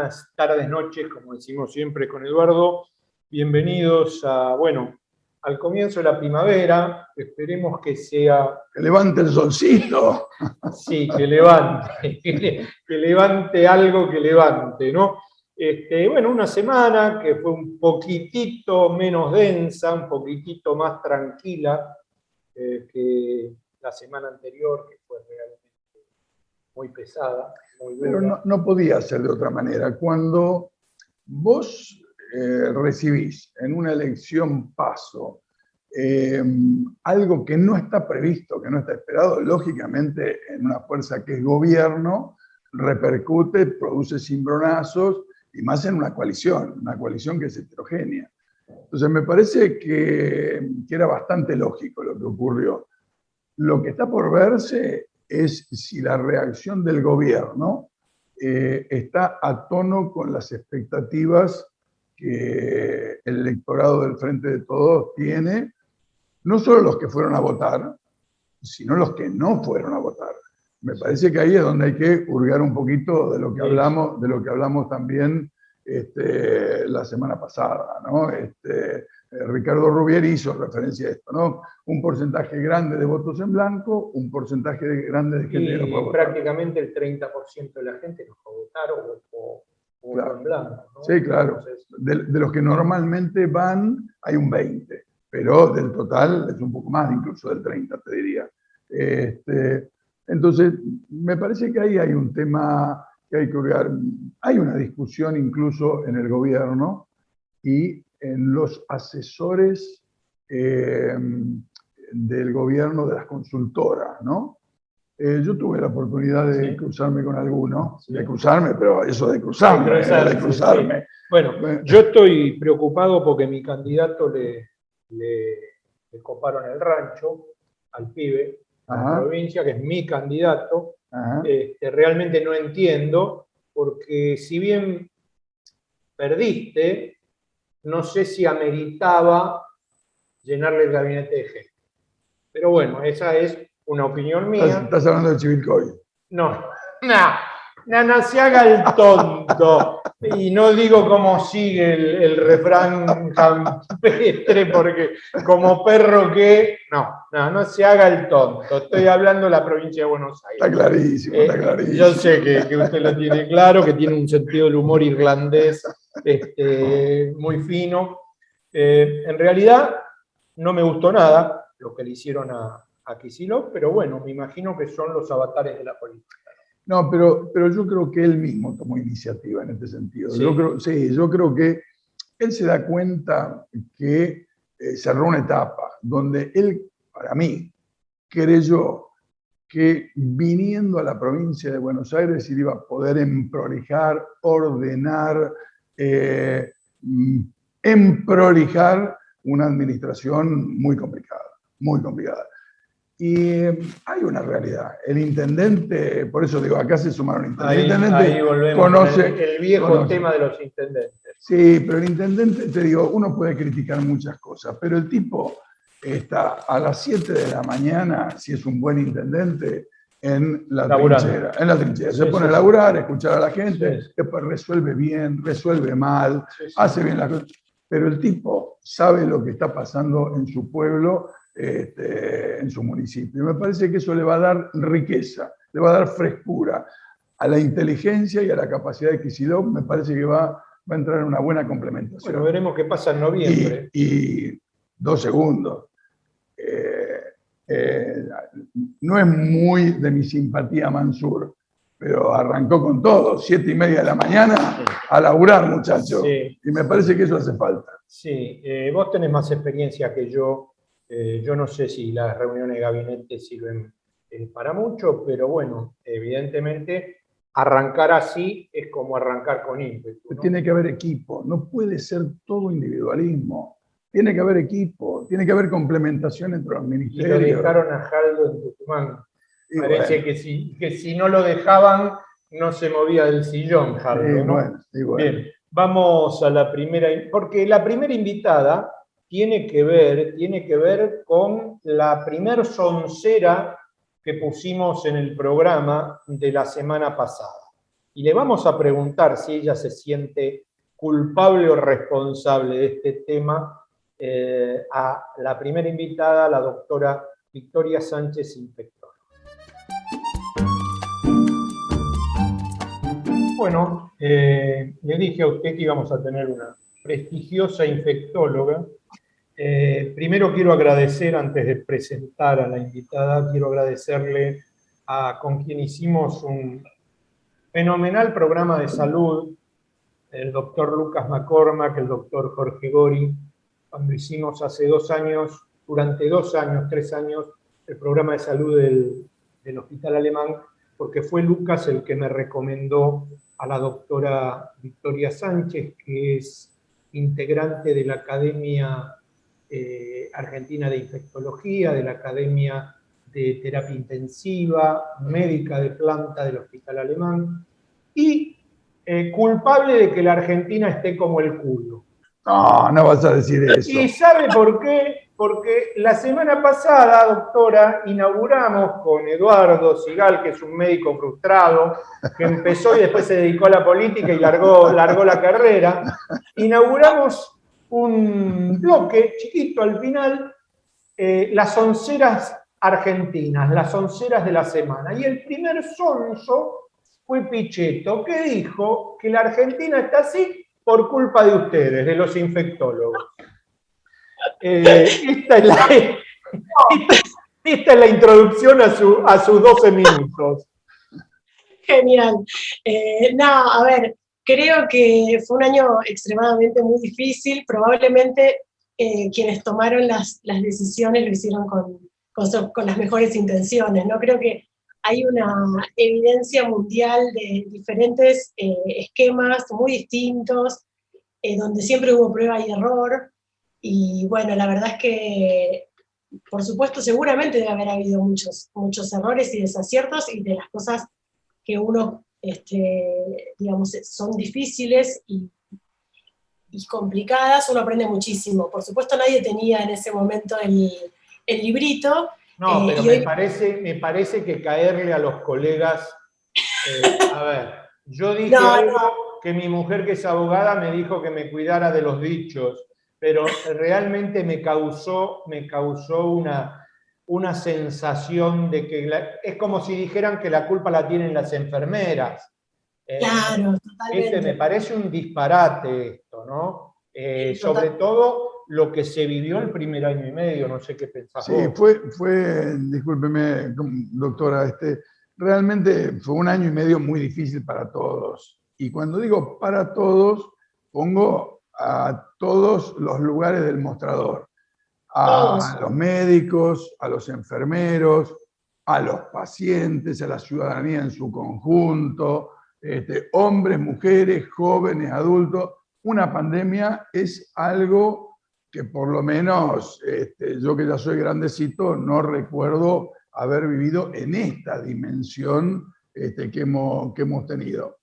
buenas tardes, noches, como decimos siempre con Eduardo. Bienvenidos a, bueno, al comienzo de la primavera. Esperemos que sea. Que levante el solcito. Sí, que levante, que, levante algo que levante, ¿no? Este, bueno, una semana que fue un poquitito menos densa, un poquitito más tranquila eh, que la semana anterior, que fue realmente muy pesada. Pero no, no, podía ser de otra manera. Cuando vos eh, recibís en una elección paso eh, algo que no está previsto, que no está esperado, lógicamente en una fuerza que es gobierno, repercute, produce cimbronazos, y más en una coalición, una coalición que es heterogénea. Entonces me parece que, que era bastante lógico lo que ocurrió. Lo que está por verse es si la reacción del gobierno eh, está a tono con las expectativas que el electorado del Frente de Todos tiene, no solo los que fueron a votar, sino los que no fueron a votar. Me parece que ahí es donde hay que hurgar un poquito de lo que hablamos, de lo que hablamos también este, la semana pasada, ¿no? Este, Ricardo Rubieri hizo referencia a esto, ¿no? Un porcentaje grande de votos en blanco, un porcentaje grande de gente que no prácticamente el 30% de la gente no puede votar o, votó en blanco. Sí, claro. de, los que normalmente van, hay un 20, pero del total es un poco más, incluso del 30, te diría. Este, entonces, me parece que ahí hay un tema que hay que olvidar. Hay una discusión incluso en el gobierno y en los asesores eh, del gobierno de las consultoras, ¿no? Eh, yo tuve la oportunidad de cruzarme con alguno, de cruzarme, pero eso de cruzarme, de cruzarme. Bueno, yo estoy preocupado porque mi candidato le, le, coparon el rancho al pibe, a la provincia, que es mi candidato. Este, realmente no entiendo, porque si bien perdiste, no sé si ameritaba llenarle el gabinete de gente. Pero bueno, esa es una opinión mía. ¿Estás, hablando de Chivilcoy? No, no, no, no se haga el tonto. Y no digo cómo sigue el, refrán campestre, porque como perro que. No, no, no se haga el tonto. Estoy hablando de la provincia de Buenos Aires. Está clarísimo, está eh, clarísimo. yo sé que, que, usted lo tiene claro, que tiene un sentido del humor irlandés este, muy fino. Eh, en realidad, no me gustó nada lo que le hicieron a, a pero bueno, me imagino que son los avatares de la política. No, pero, pero yo creo que él mismo tomó iniciativa en este sentido. Yo creo, sí, yo creo que él se da cuenta que eh, cerró una etapa donde él, para mí, creyó que viniendo a la provincia de Buenos Aires iba a poder emprolijar, ordenar, eh, emprolijar una administración muy complicada, muy complicada. Y eh, hay una realidad. El intendente, por eso digo, acá se sumaron intendentes. Ahí, volvemos conoce, el, viejo tema de los intendentes. Sí, pero el intendente, te digo, uno puede criticar muchas cosas, pero el tipo está a las 7 de la mañana, si es un buen intendente, en la trinchera. En la trinchera. Se pone a laburar, escuchar a la gente, después resuelve bien, resuelve mal, hace bien las cosas. Pero el tipo sabe lo que está pasando en su pueblo este, en su municipio. Y me parece que eso le va a dar riqueza, le va a dar frescura a la inteligencia y a la capacidad de Kicillof. Me parece que va, va a entrar en una buena complementación. Bueno, veremos qué pasa en noviembre. Y, dos segundos. No es muy de mi simpatía Mansur, pero arrancó con todo, siete y media de la mañana, a laburar, muchachos. Y me parece que eso hace falta. Sí, eh, vos tenés más experiencia que yo eh, yo no sé si las reuniones de gabinete sirven eh, para mucho, pero bueno, evidentemente arrancar así es como arrancar con ímpetu. Tiene que haber equipo, no puede ser todo individualismo. Tiene que haber equipo, tiene que haber complementación entre los ministerios. Y lo dejaron a Jaldo en Tucumán. Parece que, si, que si no lo dejaban, no se movía del sillón, Jaldo. ¿no? Bien, vamos a la primera, porque la primera invitada tiene que ver, tiene que ver con la primer soncera que pusimos en el programa de la semana pasada. y le vamos a preguntar si ella se siente culpable o responsable de este tema eh, a la primera invitada, la doctora Victoria Sánchez, infectóloga. Bueno, eh, le dije a usted que íbamos a tener una prestigiosa infectóloga. Eh, primero quiero agradecer, antes de presentar a la invitada, quiero agradecerle a con quien hicimos un fenomenal programa de salud, el doctor Lucas McCormack, el doctor Jorge Gori, cuando hicimos hace dos años, durante dos años, tres años, el programa de salud del, Hospital Alemán, porque fue Lucas el que me recomendó a la doctora Victoria Sánchez, que es integrante de la Academia eh, Argentina de Infectología, de la Academia de Terapia Intensiva, médica de planta del Hospital Alemán, y eh, culpable de que la Argentina esté como el culo. No, no vas a decir eso. ¿Y sabe por qué? Porque la semana pasada, doctora, inauguramos con Eduardo Sigal, que es un médico frustrado, que empezó y después se dedicó a la política y largó, largó la carrera, inauguramos un bloque chiquito al final, eh, las onceras argentinas, las onceras de la semana. Y el primer sonso fue Pichetto, que dijo que la Argentina está así por culpa de ustedes, de los infectólogos. Eh, esta, es la, esta, es la, introducción a, su, a sus 12 minutos. Genial. Eh, no, a ver, creo que fue un año extremadamente muy difícil. Probablemente eh, quienes tomaron las, las, decisiones lo hicieron con, con, con, las mejores intenciones. ¿no? Creo que hay una evidencia mundial de diferentes esquemas muy distintos, donde siempre hubo prueba y error. Y bueno, la verdad es que, por supuesto, seguramente debe haber habido muchos, muchos errores y desaciertos y de las cosas que uno, este, digamos, son difíciles y, y, complicadas, uno aprende muchísimo. Por supuesto, nadie tenía en ese momento el, el librito. No, eh, pero me, parece, me parece que caerle a los colegas, eh, a ver, yo dije algo que mi mujer que es abogada me dijo que me cuidara de los dichos pero realmente me causó, me causó una, una sensación de que es como si dijeran que la culpa la tienen las enfermeras. Eh, claro, totalmente. me parece un disparate esto, ¿no? Eh, sobre todo lo que se vivió el primer año y medio, no sé qué pensás. Sí, fue, fue, discúlpeme, doctora, este, realmente fue un año y medio muy difícil para todos. Y cuando digo para todos, pongo a todos los lugares del mostrador, a los médicos, a los enfermeros, a los pacientes, a la ciudadanía en su conjunto, este, hombres, mujeres, jóvenes, adultos. Una pandemia es algo que por lo menos este, yo que ya soy grandecito no recuerdo haber vivido en esta dimensión este, que, hemos, que hemos tenido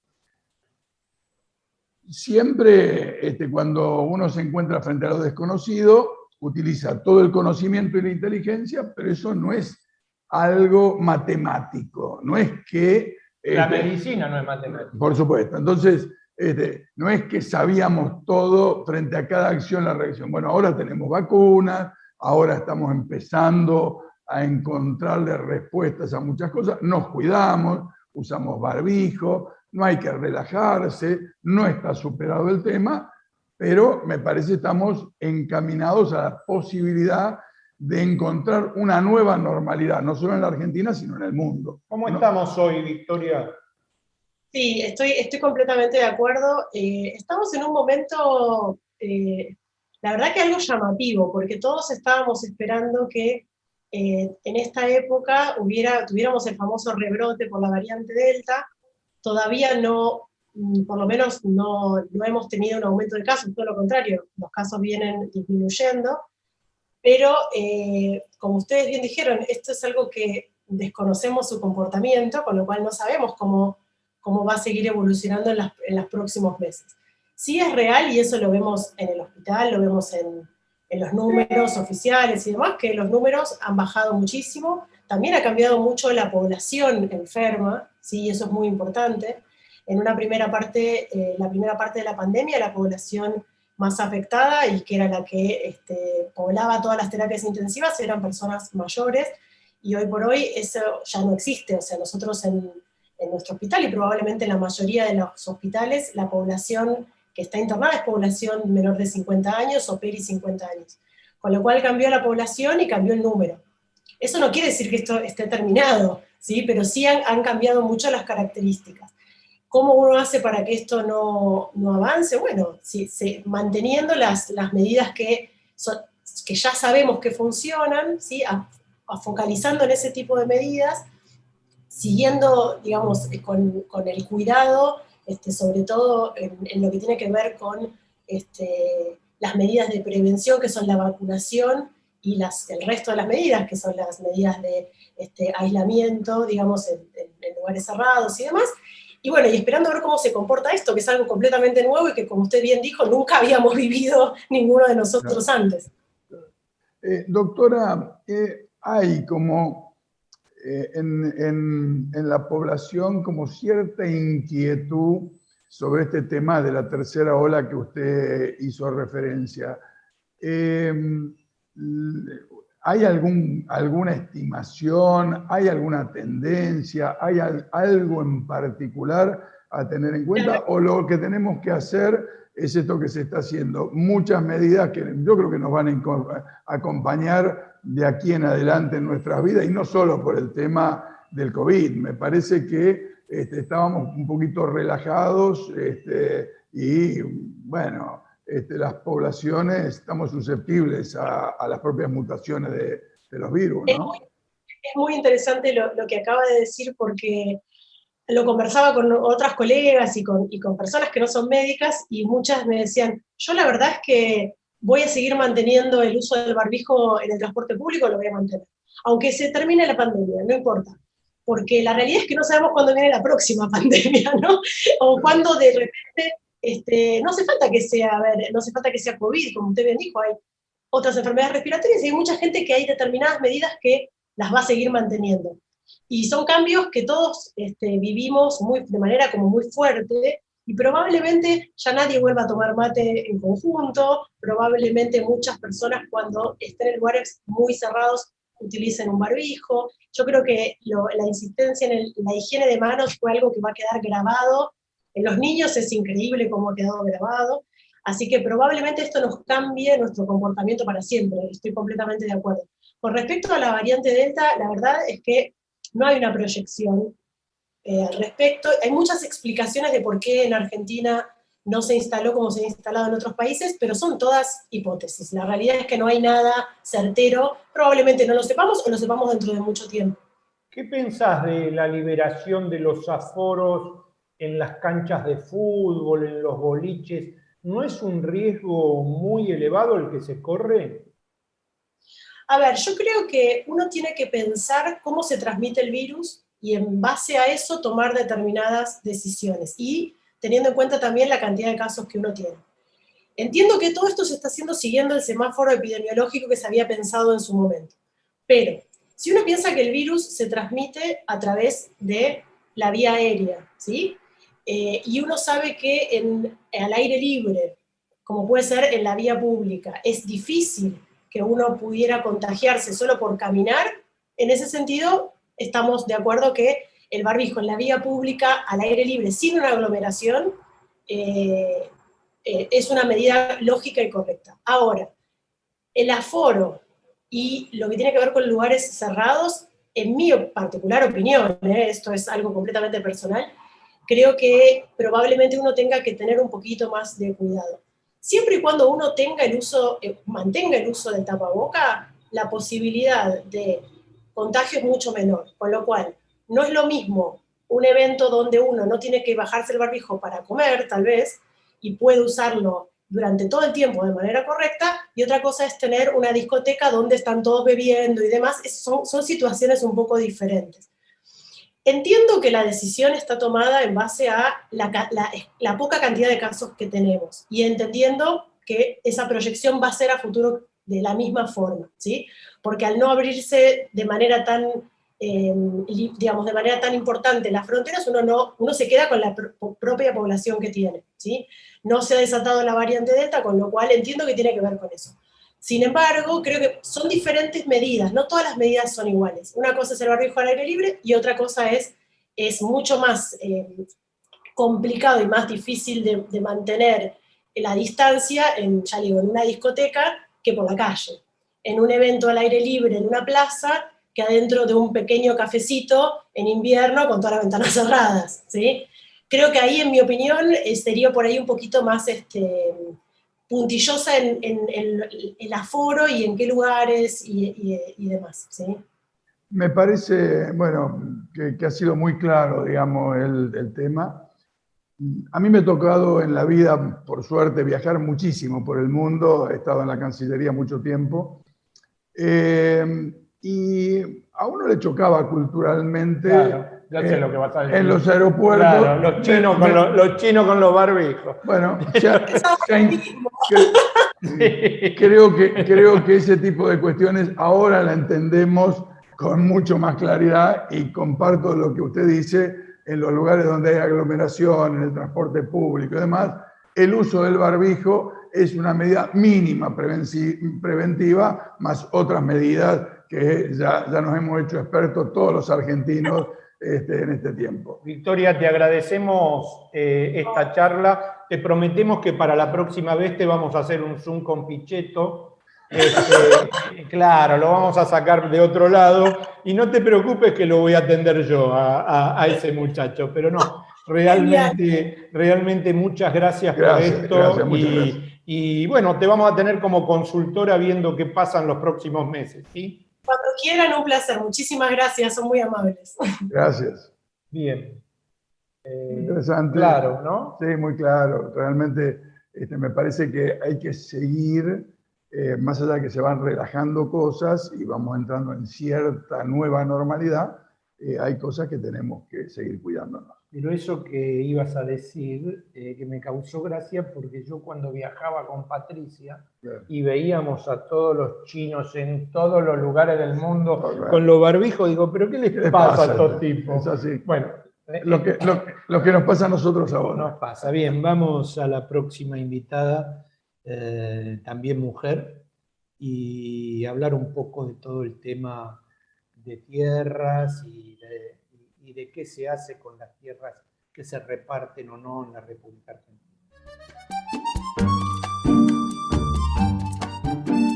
siempre este, cuando uno se encuentra frente a lo desconocido, utiliza todo el conocimiento y la inteligencia, pero eso no es algo matemático, no es que... La este, medicina no es matemática. Por supuesto, entonces este, no es que sabíamos todo frente a cada acción, la reacción. Bueno, ahora tenemos vacunas, ahora estamos empezando a encontrarle respuestas a muchas cosas, nos cuidamos, usamos barbijo, no hay que relajarse, no está superado el tema, pero me parece que estamos encaminados a la posibilidad de encontrar una nueva normalidad, no solo en la Argentina, sino en el mundo. ¿Cómo estamos hoy, Victoria? Sí, estoy, estoy completamente de acuerdo. Eh, estamos en un momento, eh, la verdad que algo llamativo, porque todos estábamos esperando que eh, en esta época hubiera, tuviéramos el famoso rebrote por la variante Delta, todavía no, mm, por lo menos no, no hemos tenido un aumento de casos, todo lo contrario, los casos vienen disminuyendo, pero eh, como ustedes bien dijeron, esto es algo que desconocemos su comportamiento, con lo cual no sabemos cómo, cómo va a seguir evolucionando en, en los próximos meses. Sí es real, y eso lo vemos en el hospital, lo vemos en, en los números oficiales y demás, que los números han bajado muchísimo, también ha cambiado mucho la población enferma, ¿sí? eso es muy importante. en una primera parte, eh, la primera parte de la pandemia, la población más afectada y que era la que este, poblaba todas las terapias intensivas eran personas mayores y hoy por hoy eso ya no existe, o sea, nosotros en, en nuestro hospital y probablemente en la mayoría de los hospitales la población que está internada es población menor de 50 años o peri 50 años, con lo cual cambió la población y cambió el número. Eso no quiere decir que esto esté terminado, ¿sí? pero sí han, cambiado mucho las características. ¿Cómo uno hace para que esto no, no avance? Bueno, si, manteniendo las, las medidas que, que ya sabemos que funcionan, ¿sí? A, focalizando en ese tipo de medidas, siguiendo, digamos, con, con el cuidado, este, sobre todo en, en, lo que tiene que ver con este, las medidas de prevención, que son la vacunación, y las, el resto de las medidas, que son las medidas de este, aislamiento, digamos, en, en, lugares cerrados y demás. Y bueno, y esperando a ver cómo se comporta esto, que es algo completamente nuevo y que, como usted bien dijo, nunca habíamos vivido ninguno de nosotros antes. Eh, doctora, eh, hay como eh, en, en, en, la población como cierta inquietud sobre este tema de la tercera ola que usted hizo referencia. ¿Hay algún, alguna estimación? ¿Hay alguna tendencia? ¿Hay algo en particular a tener en cuenta? ¿O lo que tenemos que hacer es esto que se está haciendo? Muchas medidas que yo creo que nos van a acompañar de aquí en adelante en nuestras vidas y no solo por el tema del COVID. Me parece que este, estábamos un poquito relajados este, y bueno, este, las poblaciones estamos susceptibles a, las propias mutaciones de, los virus. Es, muy, interesante lo, que acaba de decir porque lo conversaba con otras colegas y con, y con personas que no son médicas y muchas me decían, yo la verdad es que voy a seguir manteniendo el uso del barbijo en el transporte público, lo voy a mantener. Aunque se termine la pandemia, no importa. Porque la realidad es que no sabemos cuándo viene la próxima pandemia, ¿no? O cuándo de repente este, no hace falta que sea, a ver, no hace falta que sea COVID, como usted bien dijo, hay otras enfermedades respiratorias y hay mucha gente que hay determinadas medidas que las va a seguir manteniendo. Y son cambios que todos este, vivimos muy, de manera como muy fuerte y probablemente ya nadie vuelva a tomar mate en conjunto, probablemente muchas personas cuando estén en lugares muy cerrados utilicen un barbijo. Yo creo que la insistencia en la higiene de manos fue algo que va a quedar grabado en los niños es increíble cómo ha quedado grabado, así que probablemente esto nos cambie nuestro comportamiento para siempre, estoy completamente de acuerdo. Con respecto a la variante Delta, la verdad es que no hay una proyección eh, al respecto. Hay muchas explicaciones de por qué en Argentina no se instaló como se ha instalado en otros países, pero son todas hipótesis. La realidad es que no hay nada certero, probablemente no lo sepamos o lo sepamos dentro de mucho tiempo. ¿Qué pensás de la liberación de los aforos en las canchas de fútbol, en los boliches, ¿no es un riesgo muy elevado el que se corre? A ver, yo creo que uno tiene que pensar cómo se transmite el virus y en base a eso tomar determinadas decisiones y teniendo en cuenta también la cantidad de casos que uno tiene. Entiendo que todo esto se está haciendo siguiendo el semáforo epidemiológico que se había pensado en su momento, pero si uno piensa que el virus se transmite a través de la vía aérea, ¿sí? Eh, y uno sabe que en, al aire libre, como puede ser en la vía pública, es difícil que uno pudiera contagiarse solo por caminar, en ese sentido estamos de acuerdo que el barbijo en la vía pública, al aire libre, sin una aglomeración, eh, eh, es una medida lógica y correcta. Ahora, el aforo y lo que tiene que ver con lugares cerrados, en mi particular opinión, esto es algo completamente personal, creo que probablemente uno tenga que tener un poquito más de cuidado. Siempre y cuando uno tenga el uso, eh, mantenga el uso del tapaboca, la posibilidad de contagio es mucho menor, con lo cual no es lo mismo un evento donde uno no tiene que bajarse el barbijo para comer, tal vez, y puede usarlo durante todo el tiempo de manera correcta, y otra cosa es tener una discoteca donde están todos bebiendo y demás, son, son situaciones un poco diferentes. Entiendo que la decisión está tomada en base a la, poca cantidad de casos que tenemos y entendiendo que esa proyección va a ser a futuro de la misma forma, ¿sí? Porque al no abrirse de manera tan em, digamos, de manera tan importante las fronteras, uno, no, uno se queda con la propia población que tiene, ¿sí? No se ha desatado la variante Delta, con lo cual entiendo que tiene que ver con eso. Sin embargo, creo que son diferentes medidas, no todas las medidas son iguales. Una cosa es el barbijo al aire libre y otra cosa es, es mucho más em, complicado y más difícil de, de mantener la distancia, en, ya digo, en una discoteca que por la calle, en un evento al aire libre, en una plaza, que adentro de un pequeño cafecito en invierno con todas las ventanas cerradas, ¿sí? Creo que ahí, en mi opinión, eh, sería por ahí un poquito más este, puntillosa en, el aforo y en qué lugares y, demás, ¿sí? Me parece, bueno, que, ha sido muy claro, digamos, el, el tema. A mí me ha tocado en la vida, por suerte, viajar muchísimo por el mundo, he estado en la Cancillería mucho tiempo, eh, y a uno le chocaba culturalmente eh, lo que vas a decir. en los aeropuertos. los, chinos con los, los, chinos con los barbijos. Bueno, creo, que, creo que ese tipo de cuestiones ahora la entendemos con mucho más claridad y comparto lo que usted dice en los lugares donde hay aglomeración, en el transporte público y demás, el uso del barbijo es una medida mínima preventiva, más otras medidas que ya, ya nos hemos hecho expertos todos los argentinos este, en este tiempo. Victoria, te agradecemos eh, esta charla. Te prometemos que para la próxima vez te vamos a hacer un Zoom con Pichetto este, claro, lo vamos a sacar de otro lado y no te preocupes que lo voy a atender yo a, ese muchacho, pero no, realmente, realmente muchas gracias, por esto y, bueno, te vamos a tener como consultora viendo qué pasa en los próximos meses, ¿sí? Cuando quieran, un placer. Muchísimas gracias, son muy amables. Gracias. Bien. Eh, Interesante. Claro, ¿no? Sí, muy claro. Realmente este, me parece que hay que seguir eh, más allá de que se van relajando cosas y vamos entrando en cierta nueva normalidad, eh, hay cosas que tenemos que seguir cuidándonos. Pero eso que ibas a decir, eh, que me causó gracia, porque yo cuando viajaba con Patricia y veíamos a todos los chinos en todos los lugares del mundo con los barbijos, digo, ¿pero qué les pasa, a estos tipos? Es así. Bueno, lo que, lo, lo que nos pasa a nosotros ahora. Nos pasa. Bien, vamos a la próxima invitada. Eh, también mujer, y hablar un poco de todo el tema de tierras y de, qué se hace con las tierras que se reparten o no en la República Argentina.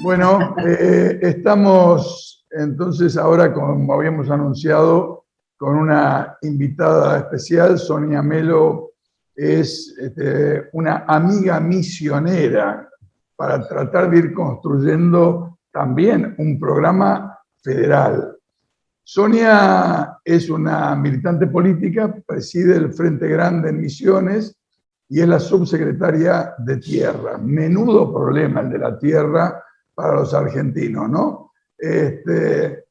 Bueno, eh, estamos entonces ahora, como habíamos anunciado, con una invitada especial, Sonia Melo es este, una amiga misionera para tratar de ir construyendo también un programa federal. Sonia es una militante política, preside el Frente Grande en Misiones y es la subsecretaria de Tierra. Menudo problema el de la tierra para los argentinos, ¿no? Este,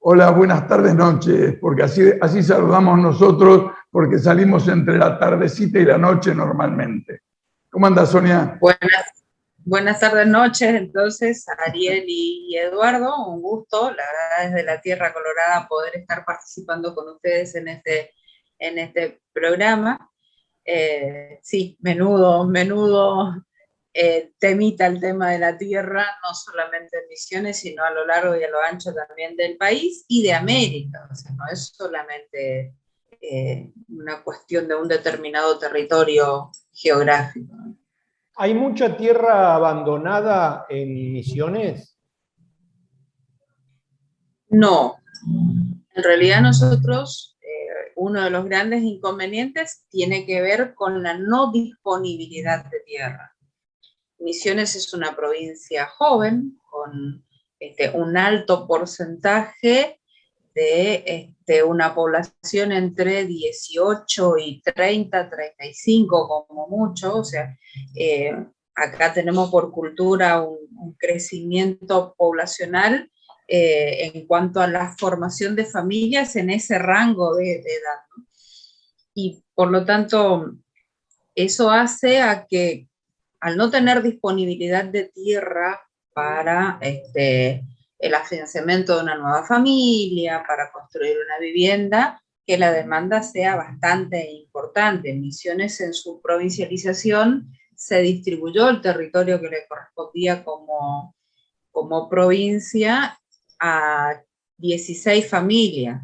hola, buenas tardes, noches, porque así, así saludamos nosotros porque salimos entre la tardecita y la noche normalmente. ¿Cómo anda, Sonia? Buenas, buenas tardes, noches, entonces, Ariel y, Eduardo, un gusto, la verdad, desde la Tierra Colorada poder estar participando con ustedes en este, en este programa. Eh, sí, menudo, menudo eh, temita el tema de la tierra, no solamente en Misiones, sino a lo largo y a lo ancho también del país y de América. O sea, no es solamente eh, una cuestión de un determinado territorio geográfico. ¿Hay mucha tierra abandonada en Misiones? No. En realidad nosotros, eh, uno de los grandes inconvenientes tiene que ver con la no disponibilidad de tierra. Misiones es una provincia joven, con este, un alto porcentaje de este, una población entre 18 y 30, 35 como mucho, o sea, eh, acá tenemos por cultura un, crecimiento poblacional eh, en cuanto a la formación de familias en ese rango de, edad. Y por lo tanto, eso hace a que al no tener disponibilidad de tierra para este, el financiamiento de una nueva familia, para construir una vivienda, que la demanda sea bastante importante. Misiones en su provincialización se distribuyó el territorio que le correspondía como, como provincia a 16 familias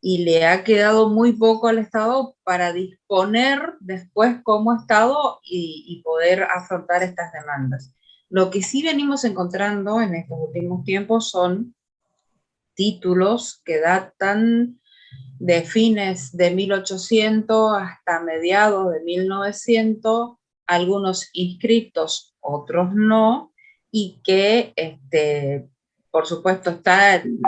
y le ha quedado muy poco al Estado para disponer después como Estado y poder afrontar estas demandas. Lo que sí venimos encontrando en estos últimos tiempos son títulos que datan de fines de 1800 hasta mediados de 1900, algunos inscritos, otros no, y que, este, por supuesto, está el,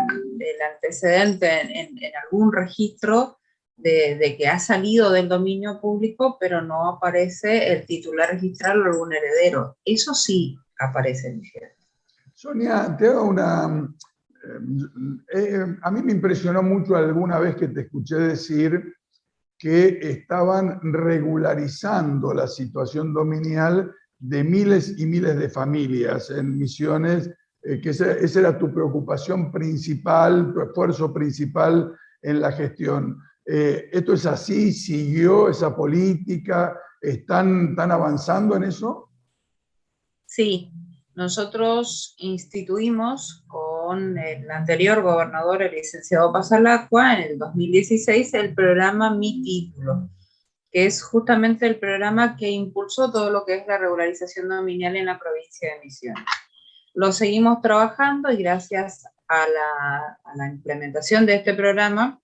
antecedente en, algún registro de, de, que ha salido del dominio público, pero no aparece el titular registral o algún heredero. Eso sí, aparece Sonia, te hago una... Eh, eh, a mí me impresionó mucho alguna vez que te escuché decir que estaban regularizando la situación dominial de miles y miles de familias en misiones, eh, que esa, era tu preocupación principal, tu esfuerzo principal en la gestión. ¿Esto es así? ¿Siguió esa política? ¿Están, ¿Están avanzando en eso? Sí, nosotros instituimos con el anterior gobernador, el licenciado Pasalacua, en el 2016 el programa Mi Título, que es justamente el programa que impulsó todo lo que es la regularización nominal en la provincia de Misiones. Lo seguimos trabajando y gracias a la implementación de este programa,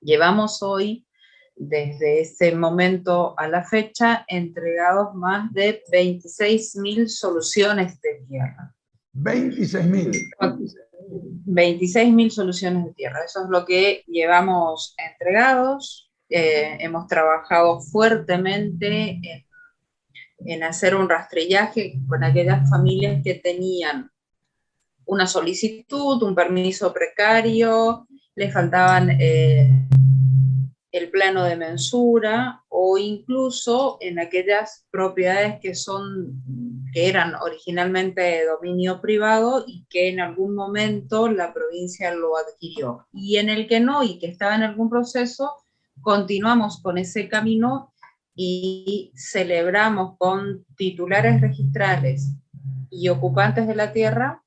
llevamos hoy desde ese momento a la fecha, entregados más de 26.000 soluciones de tierra. 26.000. 26.000 soluciones de tierra. Eso es lo que llevamos entregados. Eh, hemos trabajado fuertemente en, en, hacer un rastrillaje con aquellas familias que tenían una solicitud, un permiso precario, le faltaban eh, el plano de mensura o incluso en aquellas propiedades que, son, que eran originalmente de dominio privado y que en algún momento la provincia lo adquirió. Y en el que no y que estaba en algún proceso, continuamos con ese camino y celebramos con titulares registrales y ocupantes de la tierra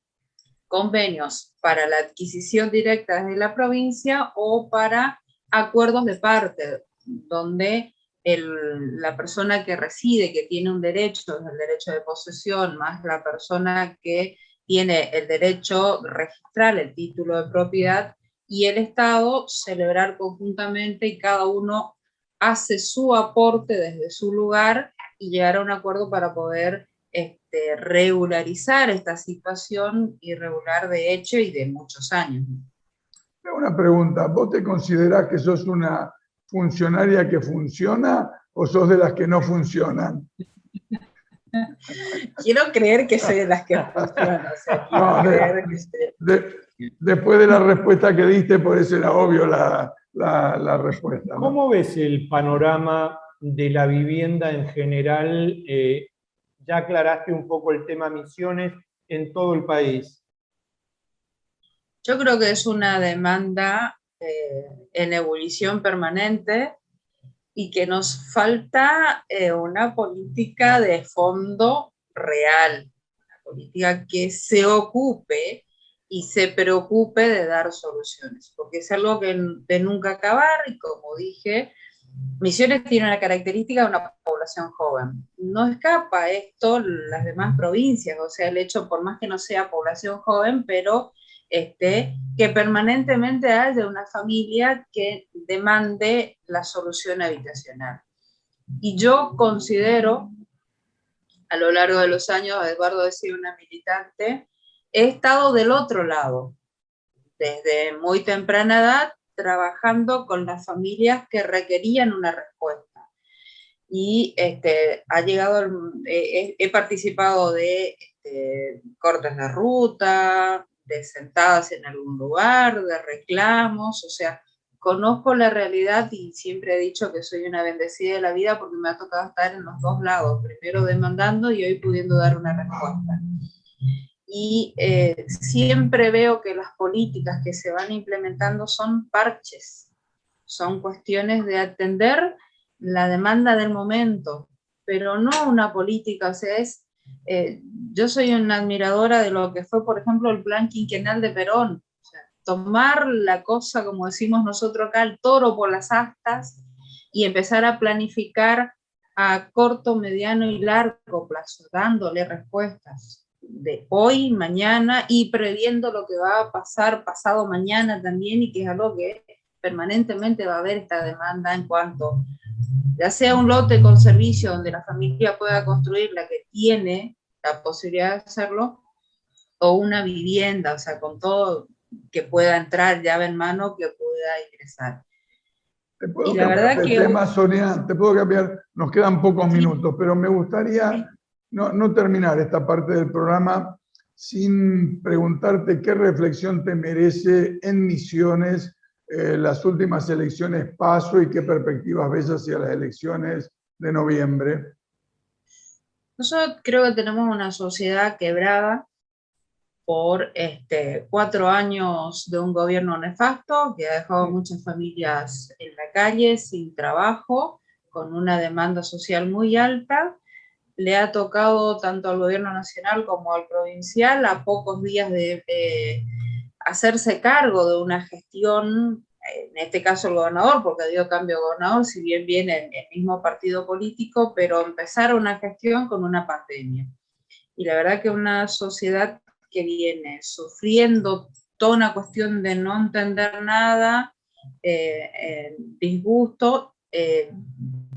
convenios para la adquisición directa desde la provincia o para acuerdos de parte, donde la persona que reside, que tiene un derecho, el derecho de posesión, más la persona que tiene el derecho registral, el título de propiedad, y el Estado celebrar conjuntamente y cada uno hace su aporte desde su lugar y llegar a un acuerdo para poder este, regularizar esta situación irregular de hecho y de muchos años. Una pregunta, ¿vos te considerás que sos una funcionaria que funciona o sos de las que no funcionan? Quiero creer que soy de las que funcionan. después de la respuesta que diste, por eso era obvio la, respuesta. ¿Cómo ves el panorama de la vivienda en general? Eh, ya aclaraste un poco el tema misiones en todo el país. Yo creo que es una demanda eh, en ebullición permanente y que nos falta eh, una política de fondo real, una política que se ocupe y se preocupe de dar soluciones, porque es algo que de nunca acabar y como dije, Misiones tiene una característica de una población joven. No escapa esto las demás provincias, o sea, el hecho, por más que no sea población joven, pero este, que permanentemente haya una familia que demande la solución habitacional. Y yo considero, a lo largo de los años, Eduardo decía una militante, he estado del otro lado, desde muy temprana edad, trabajando con las familias que requerían una respuesta. Y este, ha llegado, he, participado de este, cortes de ruta, de sentadas en algún lugar, de reclamos, o sea, conozco la realidad y siempre he dicho que soy una bendecida de la vida porque me ha tocado estar en los dos lados, primero demandando y hoy pudiendo dar una respuesta. y eh, siempre veo que las políticas que se van implementando son parches, son cuestiones de atender la demanda del momento, pero no una política, o sea, es, eh, yo soy una admiradora de lo que fue, por ejemplo, el plan quinquenal de Perón, tomar la cosa, como decimos nosotros acá, el toro por las astas y empezar a planificar a corto, mediano y largo plazo, dándole respuestas de hoy, mañana y previendo lo que va a pasar pasado mañana también y que es algo que permanentemente va a haber esta demanda en cuanto ya sea un lote con servicio donde la familia pueda construir la que tiene la posibilidad de hacerlo, o una vivienda, o sea, con todo que pueda entrar llave en mano, que pueda ingresar. Te puedo y la verdad que... tema, Sonia, te puedo cambiar, nos quedan pocos minutos, pero me gustaría no, no terminar esta parte del programa sin preguntarte qué reflexión te merece en Misiones eh, las últimas elecciones paso y qué perspectivas ves hacia las elecciones de noviembre. Nosotros creo que tenemos una sociedad quebrada por este, cuatro años de un gobierno nefasto que ha dejado muchas familias en la calle sin trabajo, con una demanda social muy alta. Le ha tocado tanto al gobierno nacional como al provincial a pocos días de eh, hacerse cargo de una gestión, en este caso el gobernador, porque dio cambio gobernador, si bien viene el mismo partido político, pero empezar una gestión con una pandemia. Y la verdad que una sociedad que viene sufriendo toda una cuestión de no entender nada, eh, eh, disgusto, eh,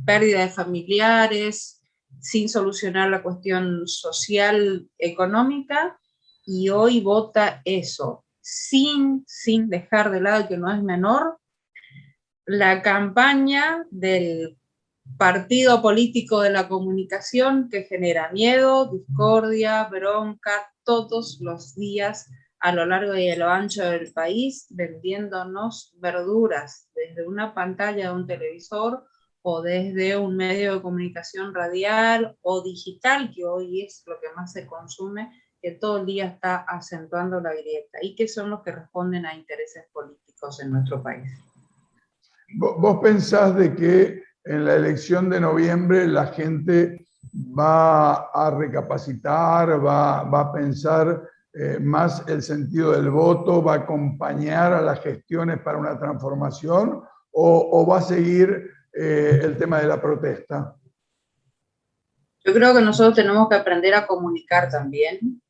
pérdida de familiares, sin solucionar la cuestión social, económica, y hoy vota eso, sin, sin dejar de lado, que no es menor, la campaña del partido político de la comunicación que genera miedo, discordia, bronca, todos los días a lo largo y a lo ancho del país vendiéndonos verduras desde una pantalla de un televisor o desde un medio de comunicación radial o digital, que hoy es lo que más se consume, que todo el día está acentuando la grieta y que son los que responden a intereses políticos en nuestro país. ¿Vos pensás de que en la elección de noviembre la gente va a recapacitar, va, a pensar eh, más el sentido del voto, va a acompañar a las gestiones para una transformación o, va a seguir eh, el tema de la protesta? Yo creo que nosotros tenemos que aprender a comunicar también,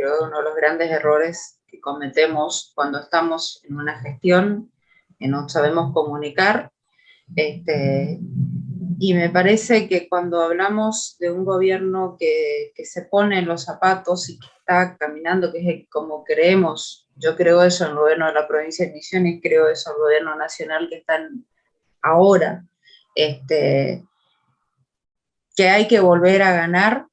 creo uno de los grandes errores que cometemos cuando estamos en una gestión, que no sabemos comunicar, este, y me parece que cuando hablamos de un gobierno que, que, se pone en los zapatos y que está caminando, que es como creemos, yo creo eso en el gobierno de la provincia de Misiones, creo eso en el gobierno nacional que están ahora, este, que hay que volver a ganar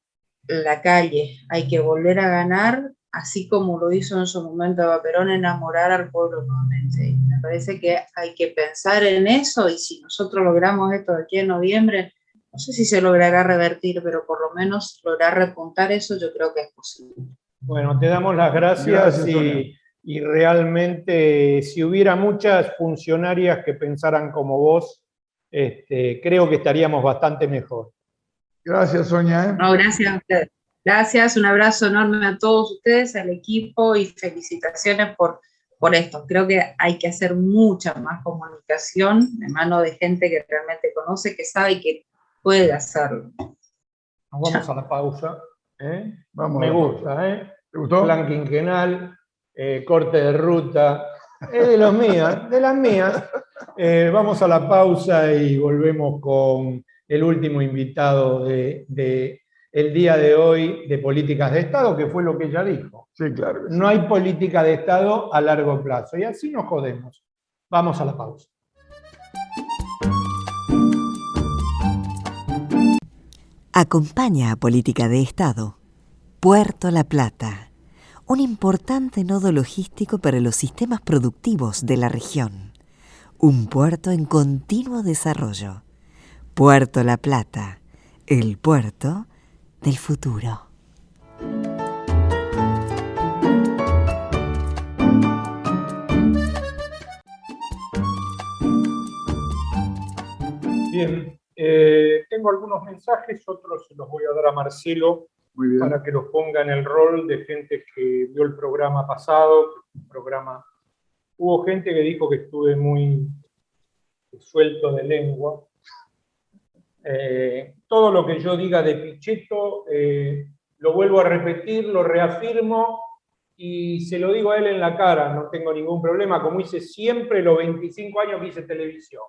la calle, hay que volver a ganar, así como lo hizo en su momento Perón, enamorar al pueblo nuevamente me parece que hay que pensar en eso y si nosotros logramos esto de aquí en noviembre, no sé si se logrará revertir, pero por lo menos lograr repuntar eso, yo creo que es posible. Bueno, te damos las gracias, y, realmente si hubiera muchas funcionarias que pensaran como vos, este, creo que estaríamos bastante mejor. Gracias, Sonia. ¿eh? No, gracias a ustedes. Gracias, un abrazo enorme a todos ustedes, al equipo y felicitaciones por por esto. Creo que hay que hacer mucha más comunicación de mano de gente que realmente conoce, que sabe y que puede hacerlo. Nos vamos a la pausa. ¿eh? Vamos Me gusta, ¿eh? ¿Te gustó? Plan quinquenal, eh, corte de ruta. Es de los mías, de las mías. Eh, vamos a la pausa y volvemos con el último invitado de, de el día de hoy de políticas de Estado, que fue lo que ella dijo. Sí, claro. No hay política de Estado a largo plazo y así nos jodemos. Vamos a la pausa. Acompaña a Política de Estado. Puerto La Plata, un importante nodo logístico para los sistemas productivos de la región. Un puerto en continuo desarrollo. Puerto La Plata, el puerto del futuro. Bien, eh, tengo algunos mensajes, otros los voy a dar a Marcelo para que los ponga en el rol de gente que vio el programa pasado, programa... Hubo gente que dijo que estuve muy suelto de lengua, eh, todo lo que yo diga de Pichetto, eh, lo vuelvo a repetir, lo reafirmo y se lo digo a él en la cara, no tengo ningún problema, como hice siempre los 25 años que hice televisión.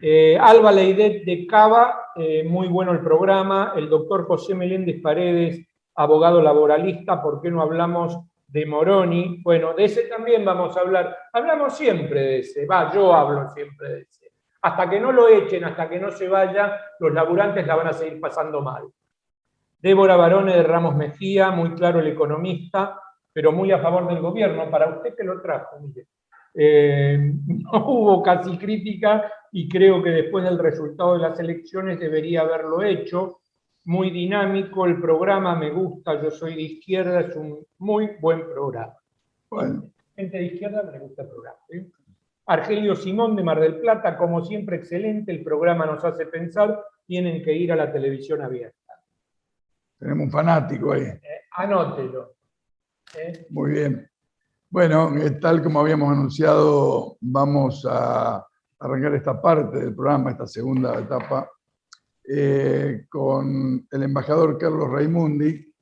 Eh, Alba Leidet de Cava, eh, muy bueno el programa. El doctor José Meléndez Paredes, abogado laboralista, ¿por qué no hablamos de Moroni? Bueno, de ese también vamos a hablar. Hablamos siempre de ese, va, yo hablo siempre de ese. Hasta que no lo echen, hasta que no se vaya, los laburantes la van a seguir pasando mal. Débora Barone de Ramos Mejía, muy claro el economista, pero muy a favor del gobierno. Para usted que lo trajo, mire. Eh, no hubo casi crítica y creo que después del resultado de las elecciones debería haberlo hecho. Muy dinámico el programa, me gusta, yo soy de izquierda, es un muy buen programa. Bueno. Gente de izquierda me gusta el programa. Argelio Simón de Mar del Plata, como siempre, excelente, el programa nos hace pensar, tienen que ir a la televisión abierta. Tenemos un fanático ahí. Eh, anótelo. ¿Eh? Muy bien. Bueno, eh, tal como habíamos anunciado, vamos a arrancar esta parte del programa, esta segunda etapa, eh, con el embajador Carlos Raimundi,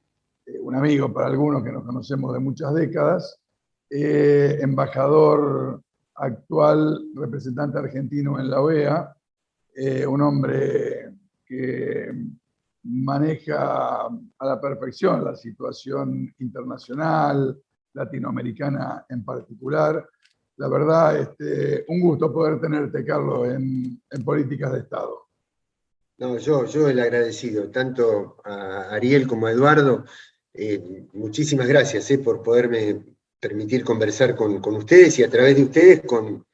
un amigo para algunos que nos conocemos de muchas décadas, embajador actual, representante argentino en la OEA, un hombre que maneja a la perfección la situación internacional, latinoamericana en particular. La verdad, este, un gusto poder tenerte, Carlos, en, Políticas de Estado. No, yo, yo el agradecido, tanto a Ariel como a Eduardo. Eh, muchísimas gracias eh, por poderme permitir conversar con, ustedes y a través de ustedes con,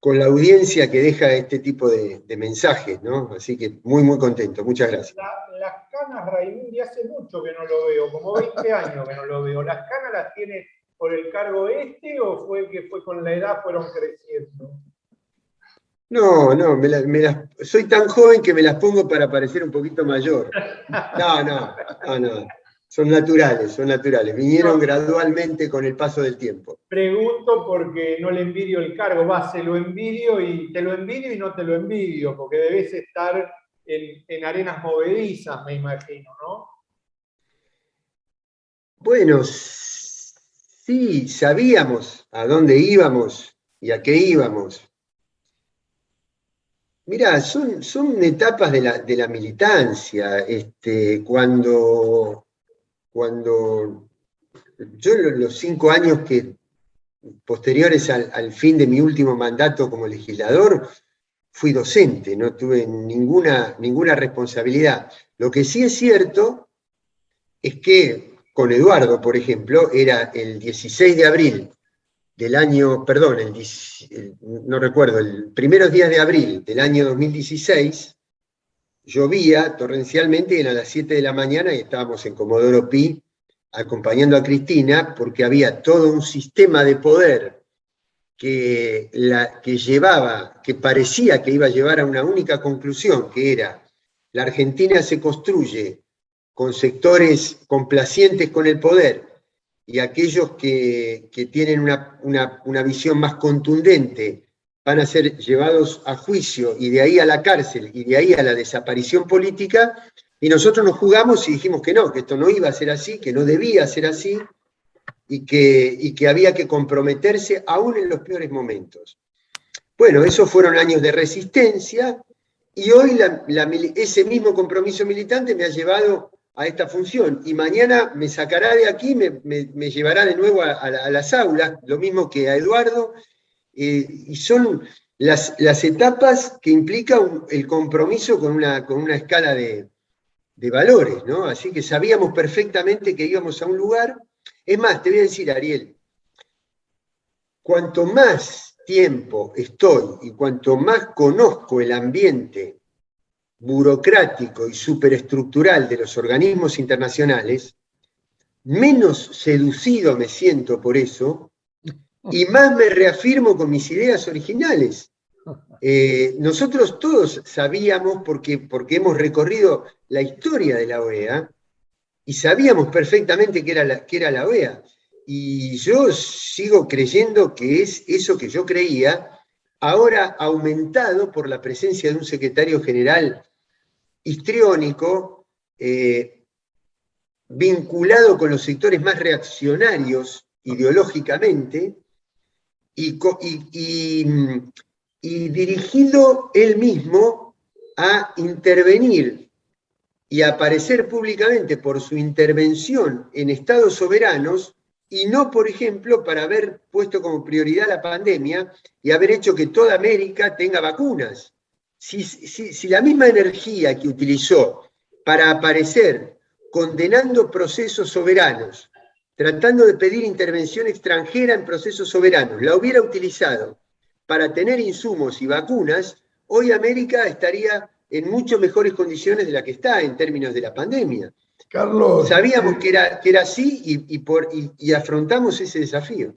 con la audiencia que deja este tipo de, mensajes, ¿no? Así que muy, muy contento. Muchas gracias. las canas, Raimundi, hace mucho que no lo veo, como 20 años que no lo veo. Las canas las tiene por el cargo este o fue que fue con la edad fueron creciendo? No, no, soy tan joven que me las pongo para parecer un poquito mayor. No, no, no, no. Son naturales, son naturales. Vinieron gradualmente con el paso del tiempo. Pregunto porque no le envidio el cargo, va, se lo envidio y te lo envidio y no te lo envidio, porque debes estar en, en arenas movedizas, me imagino, ¿no? Bueno, Sí, sabíamos a dónde íbamos y a qué íbamos. Mirá, son, son etapas de la, militancia. Este, cuando, cuando yo los cinco años que posteriores al, fin de mi último mandato como legislador, fui docente, no tuve ninguna, ninguna responsabilidad. Lo que sí es cierto es que con Eduardo, por ejemplo, era el 16 de abril del año, perdón, no recuerdo, el primeros días de abril del año 2016, llovía torrencialmente, eran las 7 de la mañana y estábamos en Comodoro Pi acompañando a Cristina porque había todo un sistema de poder que, la, que llevaba, que parecía que iba a llevar a una única conclusión, que era la Argentina se construye con sectores complacientes con el poder y aquellos que, tienen una, visión más contundente van a ser llevados a juicio y de ahí a la cárcel y de ahí a la desaparición política, y nosotros nos jugamos y dijimos que no, que esto no iba a ser así, que no debía ser así, y que, y que había que comprometerse aún en los peores momentos. Bueno, esos fueron años de resistencia, y hoy ese mismo compromiso militante me ha llevado a esta función y mañana me sacará de aquí, me, me, llevará de nuevo a, las aulas, lo mismo que a Eduardo, eh, y son las, las, etapas que implica el compromiso con una, con una escala de, de, valores, ¿no? Así que sabíamos perfectamente que íbamos a un lugar. Es más, te voy a decir, Ariel, cuanto más tiempo estoy y cuanto más conozco el ambiente burocrático y superestructural de los organismos internacionales, menos seducido me siento por eso y más me reafirmo con mis ideas originales. Eh, nosotros todos sabíamos, porque, porque hemos recorrido la historia de la OEA, y sabíamos perfectamente que era, la, que era la OEA. Y yo sigo creyendo que es eso que yo creía, ahora aumentado por la presencia de un secretario general histriónico, eh, vinculado con los sectores más reaccionarios ideológicamente y, y, dirigido él mismo a intervenir y a aparecer públicamente por su intervención en estados soberanos y no, por ejemplo, para haber puesto como prioridad la pandemia y haber hecho que toda América tenga vacunas. Si la misma energía que utilizó para aparecer condenando procesos soberanos, tratando de pedir intervención extranjera en procesos soberanos, la hubiera utilizado para tener insumos y vacunas, hoy América estaría en mucho mejores condiciones de la que está en términos de la pandemia. Carlos. Sabíamos que era, que era así y, por, y, afrontamos ese desafío.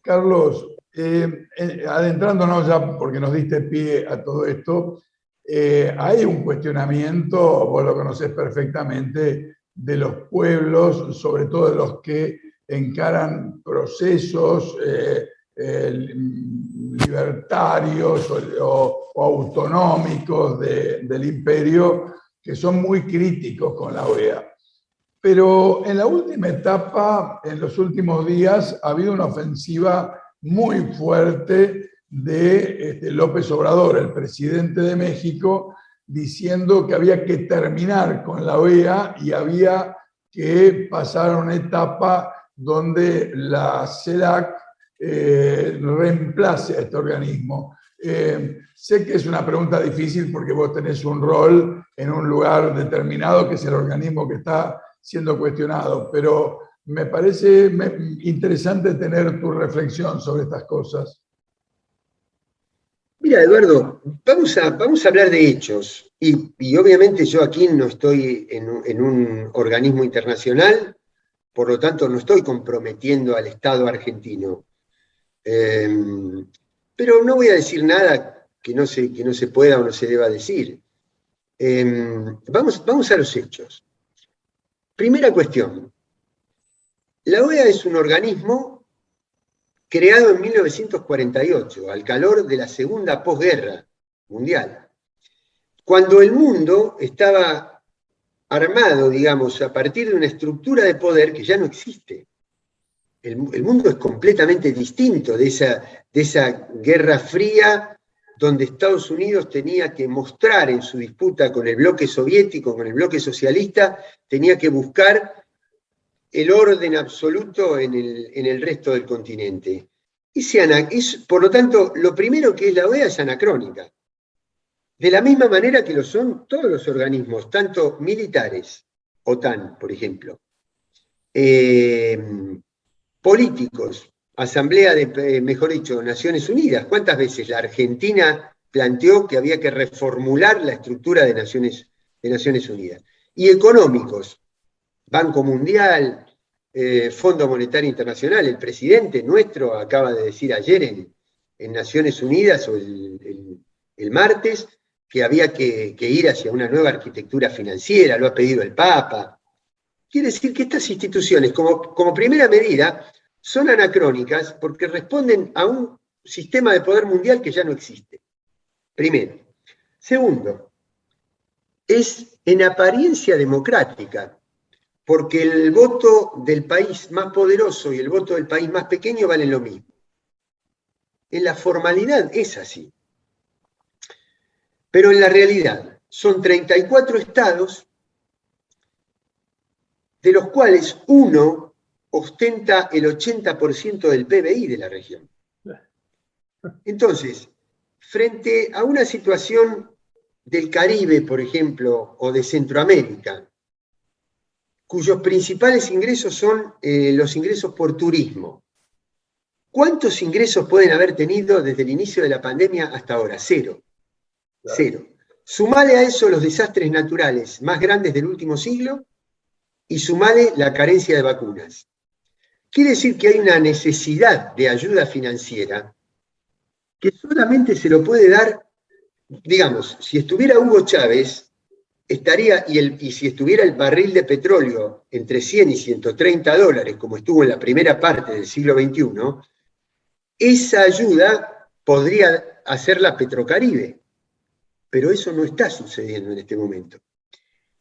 Carlos, eh, eh, adentrándonos ya, porque nos diste pie a todo esto, eh, hay un cuestionamiento, vos lo conocés perfectamente, de los pueblos, sobre todo de los que encaran procesos eh, libertarios o, autonómicos del imperio, que son muy críticos con la OEA. Pero en la última etapa, en los últimos días, ha habido una ofensiva muy fuerte de este, López Obrador, el presidente de México, diciendo que había que terminar con la OEA y había que pasar a una etapa donde la CELAC eh, reemplace a este organismo. Eh, sé que es una pregunta difícil porque vos tenés un rol en un lugar determinado que es el organismo que está siendo cuestionado, pero me parece interesante tener tu reflexión sobre estas cosas. Mira, Eduardo, vamos a, vamos a hablar de hechos. Y, obviamente yo aquí no estoy en, un organismo internacional, por lo tanto no estoy comprometiendo al Estado argentino. Em, pero no voy a decir nada que no se, que no se pueda o no se deba decir. Em, vamos, vamos a los hechos. Primera cuestión. La OEA es un organismo creado en 1948, al calor de la segunda posguerra mundial, cuando el mundo estaba armado, digamos, a partir de una estructura de poder que ya no existe. El, mundo es completamente distinto de esa, de esa guerra fría donde Estados Unidos tenía que mostrar en su disputa con el bloque soviético, con el bloque socialista, tenía que buscar el orden absoluto en el, resto del continente. es, por lo tanto, lo primero que es la OEA es anacrónica. De la misma manera que lo son todos los organismos, tanto militares, OTAN, por ejemplo, eh, políticos, Asamblea de, eh, mejor dicho, Naciones Unidas. ¿Cuántas veces la Argentina planteó que había que reformular la estructura de Naciones, de Naciones Unidas? Y económicos, Banco Mundial, eh, Fondo Monetario Internacional, el presidente nuestro acaba de decir ayer en, Naciones Unidas o el, martes que había que, ir hacia una nueva arquitectura financiera, lo ha pedido el Papa. Quiere decir que estas instituciones, como, como primera medida, son anacrónicas porque responden a un sistema de poder mundial que ya no existe. Primero. Segundo, es en apariencia democrática porque el voto del país más poderoso y el voto del país más pequeño valen lo mismo. En la formalidad es así. Pero en la realidad son 34 estados, de los cuales uno ostenta el 80% del PBI de la región. Entonces, frente a una situación del Caribe, por ejemplo, o de Centroamérica, cuyos principales ingresos son eh, los ingresos por turismo. ¿Cuántos ingresos pueden haber tenido desde el inicio de la pandemia hasta ahora? Cero. Cero. Sumale a eso los desastres naturales más grandes del último siglo y sumale la carencia de vacunas. Quiere decir que hay una necesidad de ayuda financiera que solamente se lo puede dar, digamos, si estuviera Hugo Chávez, estaría, y, si estuviera el barril de petróleo entre 100 y 130 dólares, como estuvo en la primera parte del siglo XXI, esa ayuda podría hacer la Petrocaribe. Pero eso no está sucediendo en este momento.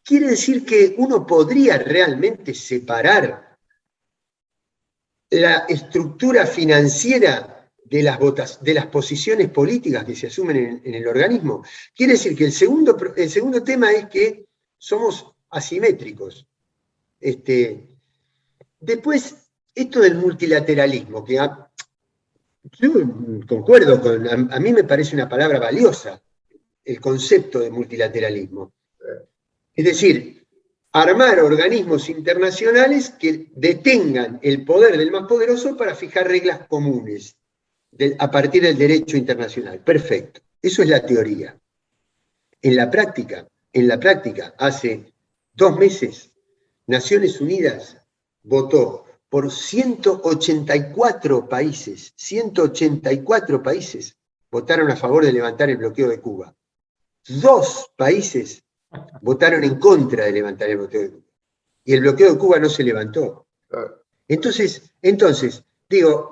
Quiere decir que uno podría realmente separar la estructura financiera de las, de las posiciones políticas que se asumen en, el organismo. Quiere decir que el segundo, el segundo tema es que somos asimétricos. Este, después, esto del multilateralismo, que yo concuerdo con, a, mí me parece una palabra valiosa, el concepto de multilateralismo. Es decir, armar organismos internacionales que detengan el poder del más poderoso para fijar reglas comunes a partir del derecho internacional. Perfecto. Eso es la teoría. En la práctica, en la práctica, hace dos meses, Naciones Unidas votó por 184 países, 184 países votaron a favor de levantar el bloqueo de Cuba. Dos países votaron en contra de levantar el bloqueo de Cuba. Y el bloqueo de Cuba no se levantó. Entonces, entonces, digo,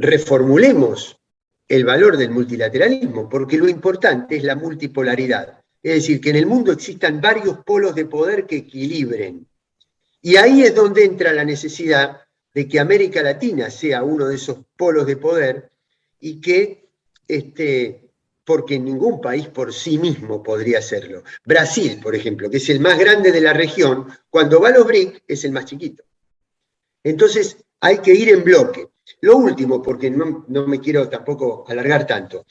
reformulemos el valor del multilateralismo, porque lo importante es la multipolaridad. Es decir, que en el mundo existan varios polos de poder que equilibren. Y ahí es donde entra la necesidad de que América Latina sea uno de esos polos de poder y que este, porque ningún país por sí mismo podría hacerlo. Brasil, por ejemplo, que es el más grande de la región, cuando va a los BRIC es el más chiquito. Entonces hay que ir en bloque. Lo último, porque no, me quiero tampoco alargar tanto,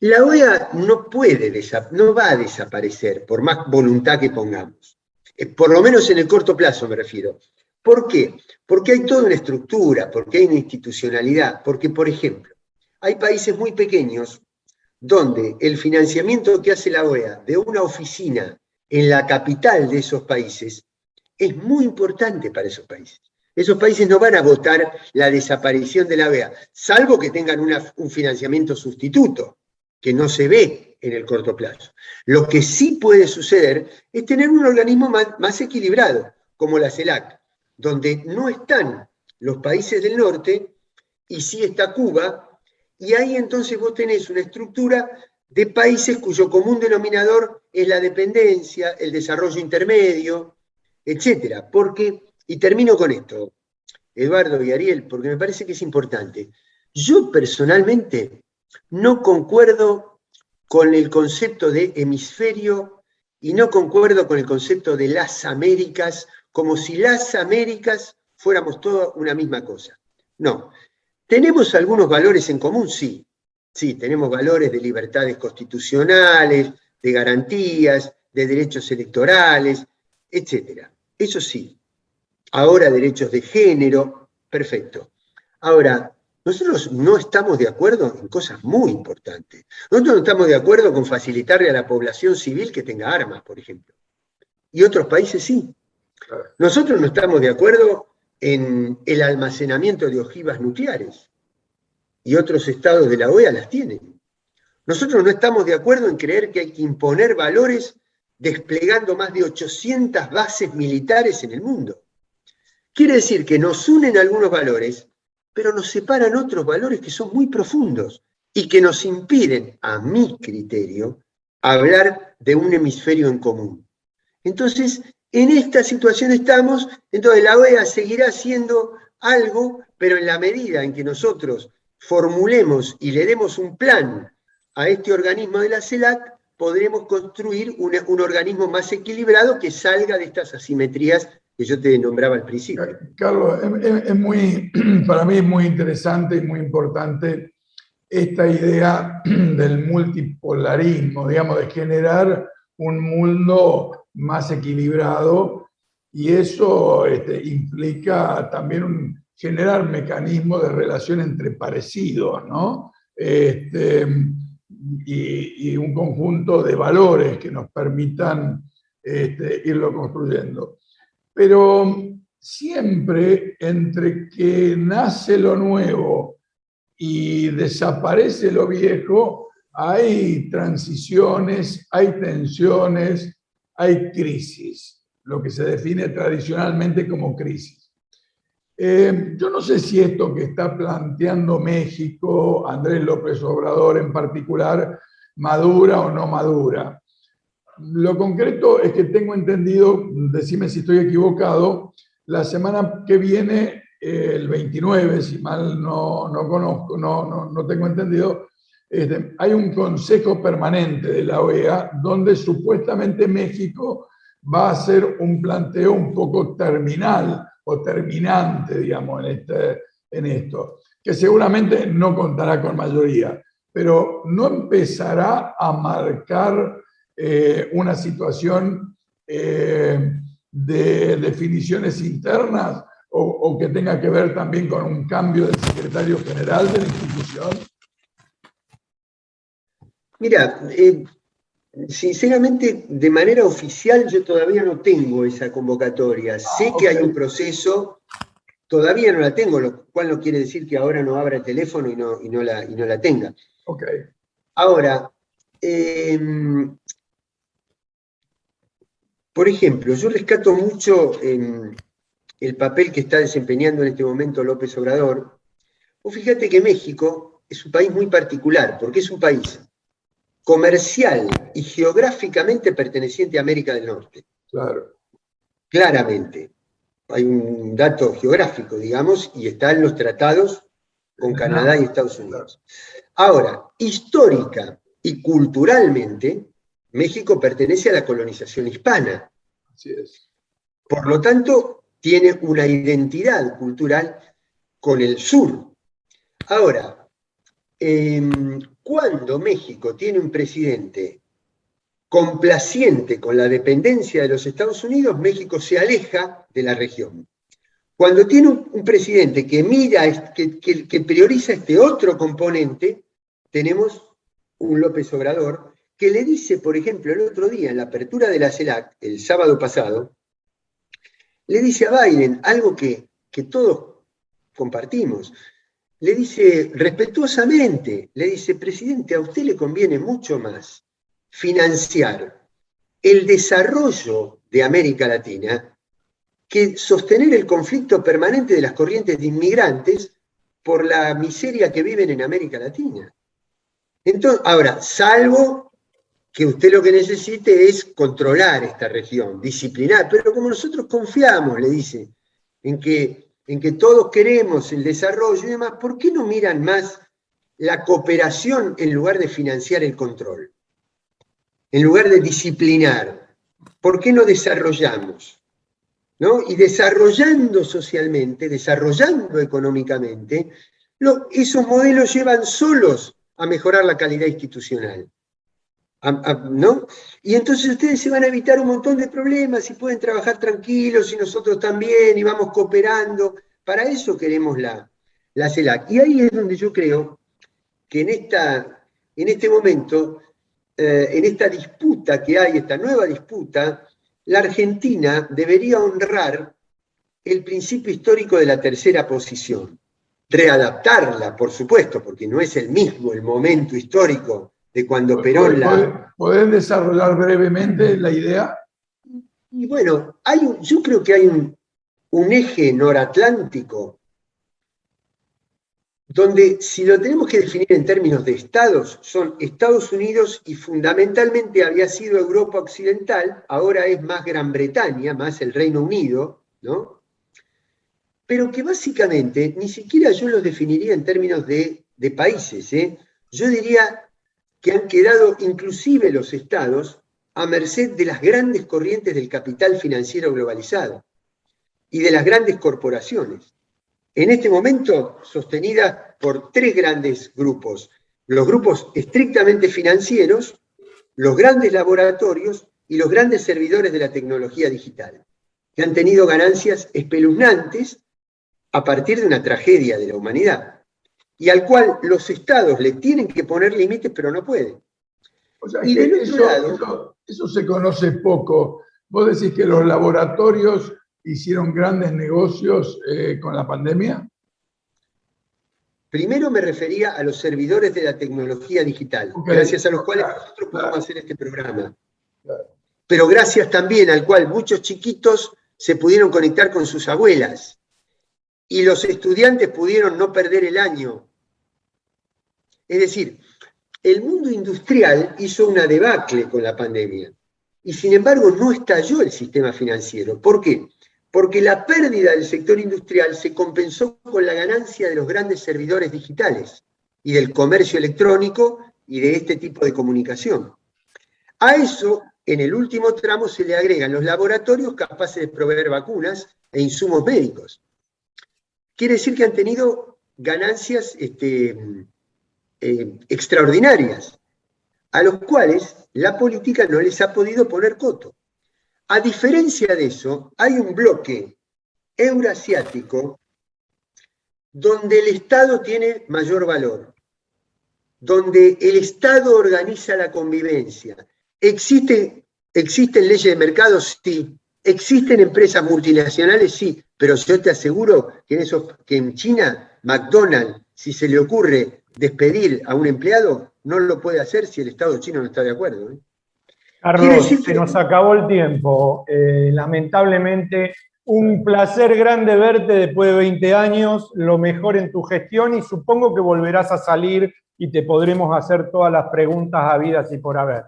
la OEA no puede, no va a desaparecer por más voluntad que pongamos. Eh, por lo menos en el corto plazo me refiero. ¿Por qué? Porque hay toda una estructura, porque hay una institucionalidad, porque, por ejemplo, hay países muy pequeños donde el financiamiento que hace la OEA de una oficina en la capital de esos países es muy importante para esos países. Esos países no van a votar la desaparición de la OEA, salvo que tengan un financiamiento sustituto, que no se ve en el corto plazo. Lo que sí puede suceder es tener un organismo más, más equilibrado, como la CELAC, donde no están los países del norte y sí está Cuba, y ahí entonces vos tenés una estructura de países cuyo común denominador es la dependencia, el desarrollo intermedio, etcétera. Porque, y termino con esto, Eduardo y Ariel, porque me parece que es importante. Yo personalmente no concuerdo con el concepto de hemisferio y no concuerdo con el concepto de las Américas, como si las Américas fuéramos toda una misma cosa. No, ¿Tenemos algunos valores en común? Sí. Sí, tenemos valores de libertades constitucionales, de garantías, de derechos electorales, etc. Eso sí. Ahora derechos de género, perfecto. Ahora, nosotros no estamos de acuerdo en cosas muy importantes. Nosotros no estamos de acuerdo con facilitarle a la población civil que tenga armas, por ejemplo. Y otros países sí. Nosotros no estamos de acuerdo en el almacenamiento de ojivas nucleares. Y otros estados de la OEA las tienen. Nosotros no estamos de acuerdo en creer que hay que imponer valores desplegando más de 800 bases militares en el mundo. Quiere decir que nos unen algunos valores, pero nos separan otros valores que son muy profundos y que nos impiden, a mi criterio, hablar de un hemisferio en común. Entonces, en esta situación estamos, entonces la OEA seguirá haciendo algo, pero en la medida en que nosotros formulemos y le demos un plan a este organismo de la CELAC, podremos construir un, organismo más equilibrado que salga de estas asimetrías que yo te nombraba al principio. Carlos, es, muy, para mí es muy interesante y muy importante esta idea del multipolarismo, digamos, de generar un mundo más equilibrado y eso este, implica también generar mecanismos de relación entre parecidos, ¿no? Este, y, un conjunto de valores que nos permitan este, irlo construyendo. Pero siempre entre que nace lo nuevo y desaparece lo viejo, hay transiciones, hay tensiones, hay crisis, lo que se define tradicionalmente como crisis. Eh, yo no sé si esto que está planteando México, Andrés López Obrador en particular, madura o no madura. Lo concreto es que tengo entendido, decime si estoy equivocado, la semana que viene, el 29, si mal no, no conozco, no, no, no tengo entendido, este, hay un consejo permanente de la OEA donde supuestamente México va a hacer un planteo un poco terminal o terminante, digamos, en, este, en esto, que seguramente no contará con mayoría, pero no empezará a marcar eh, una situación eh, de definiciones internas o, o que tenga que ver también con un cambio del secretario general de la institución Mira, eh, sinceramente, de manera oficial yo todavía no tengo esa convocatoria. Ah, sé que hay un proceso, todavía no la tengo, lo cual no quiere decir que ahora no abra el teléfono y no, y no, la, y no la tenga. Ok. Ahora, em, por ejemplo, yo rescato mucho em, el papel que está desempeñando en este momento López Obrador. O fíjate que México es un país muy particular, porque es un país comercial y geográficamente perteneciente a América del Norte. Claro. Claramente. Hay un dato geográfico, digamos, y está en los tratados con Canadá y Estados Unidos. Ahora, histórica y culturalmente, México pertenece a la colonización hispana. Así es. Por lo tanto, tiene una identidad cultural con el sur. Ahora, em, cuando México tiene un presidente complaciente con la dependencia de los Estados Unidos, México se aleja de la región. Cuando tiene un, presidente que mira, que, que, prioriza este otro componente, tenemos un López Obrador que le dice, por ejemplo, el otro día en la apertura de la CELAC, el sábado pasado, le dice a Biden algo que, que todos compartimos le dice respetuosamente, le dice, presidente, a usted le conviene mucho más financiar el desarrollo de América Latina que sostener el conflicto permanente de las corrientes de inmigrantes por la miseria que viven en América Latina. Entonces, ahora, salvo que usted lo que necesite es controlar esta región, disciplinar, pero como nosotros confiamos, le dice, en que en que todos queremos el desarrollo y demás, ¿por qué no miran más la cooperación en lugar de financiar el control? En lugar de disciplinar, ¿por qué no desarrollamos? ¿No? Y desarrollando socialmente, desarrollando económicamente, esos modelos llevan solos a mejorar la calidad institucional. ¿No? Y entonces ustedes se van a evitar un montón de problemas y pueden trabajar tranquilos y nosotros también y vamos cooperando. Para eso queremos la, la CELAC. Y ahí es donde yo creo que en, esta, en este momento, eh, en esta disputa que hay, esta nueva disputa, la Argentina debería honrar el principio histórico de la tercera posición. Readaptarla, por supuesto, porque no es el mismo el momento histórico de cuando Perón la... ¿Pueden desarrollar brevemente la idea? Y bueno, hay yo creo que hay un, un eje noratlántico donde si lo tenemos que definir en términos de estados, son Estados Unidos y fundamentalmente había sido Europa Occidental, ahora es más Gran Bretaña, más el Reino Unido, ¿no? Pero que básicamente ni siquiera yo los definiría en términos de, de países, ¿eh? Yo diría que han quedado inclusive los estados a merced de las grandes corrientes del capital financiero globalizado y de las grandes corporaciones. En este momento, sostenida por tres grandes grupos, los grupos estrictamente financieros, los grandes laboratorios y los grandes servidores de la tecnología digital, que han tenido ganancias espeluznantes a partir de una tragedia de la humanidad y al cual los estados le tienen que poner límites, pero no pueden. y eso, eso, se conoce poco. ¿Vos decís que los laboratorios hicieron grandes negocios eh, con la pandemia? Primero me refería a los servidores de la tecnología digital, gracias a los cuales nosotros podemos hacer este programa. Pero gracias también al cual muchos chiquitos se pudieron conectar con sus abuelas y los estudiantes pudieron no perder el año. Es decir, el mundo industrial hizo una debacle con la pandemia y sin embargo no estalló el sistema financiero. ¿Por qué? porque la pérdida del sector industrial se compensó con la ganancia de los grandes servidores digitales y del comercio electrónico y de este tipo de comunicación. A eso, en el último tramo se le agregan los laboratorios capaces de proveer vacunas e insumos médicos. Quiere decir que han tenido ganancias este, eh, extraordinarias, a los cuales la política no les ha podido poner coto. A diferencia de eso, hay un bloque eurasiático donde el Estado tiene mayor valor, donde el Estado organiza la convivencia. ¿Existe, ¿Existen leyes de mercado? Sí. ¿Existen empresas multinacionales? Sí. Pero yo te aseguro que en, que en China, McDonald's, si se le ocurre despedir a un empleado, no lo puede hacer si el Estado chino no está de acuerdo. ¿eh? Carlos, se nos acabó el tiempo. Eh, lamentablemente, un placer grande verte después de 20 años, lo mejor en tu gestión y supongo que volverás a salir y te podremos hacer todas las preguntas habidas y por haber.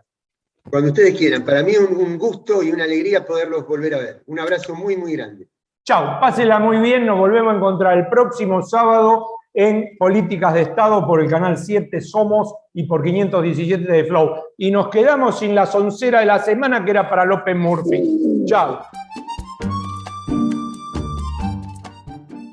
Cuando ustedes quieran, para mí un, un gusto y una alegría poderlos volver a ver. Un abrazo muy, muy grande. Chao, pásela muy bien, nos volvemos a encontrar el próximo sábado en Políticas de Estado por el canal 7 Somos y por 517 de Flow. Y nos quedamos sin la soncera de la semana que era para López Murphy. Chao.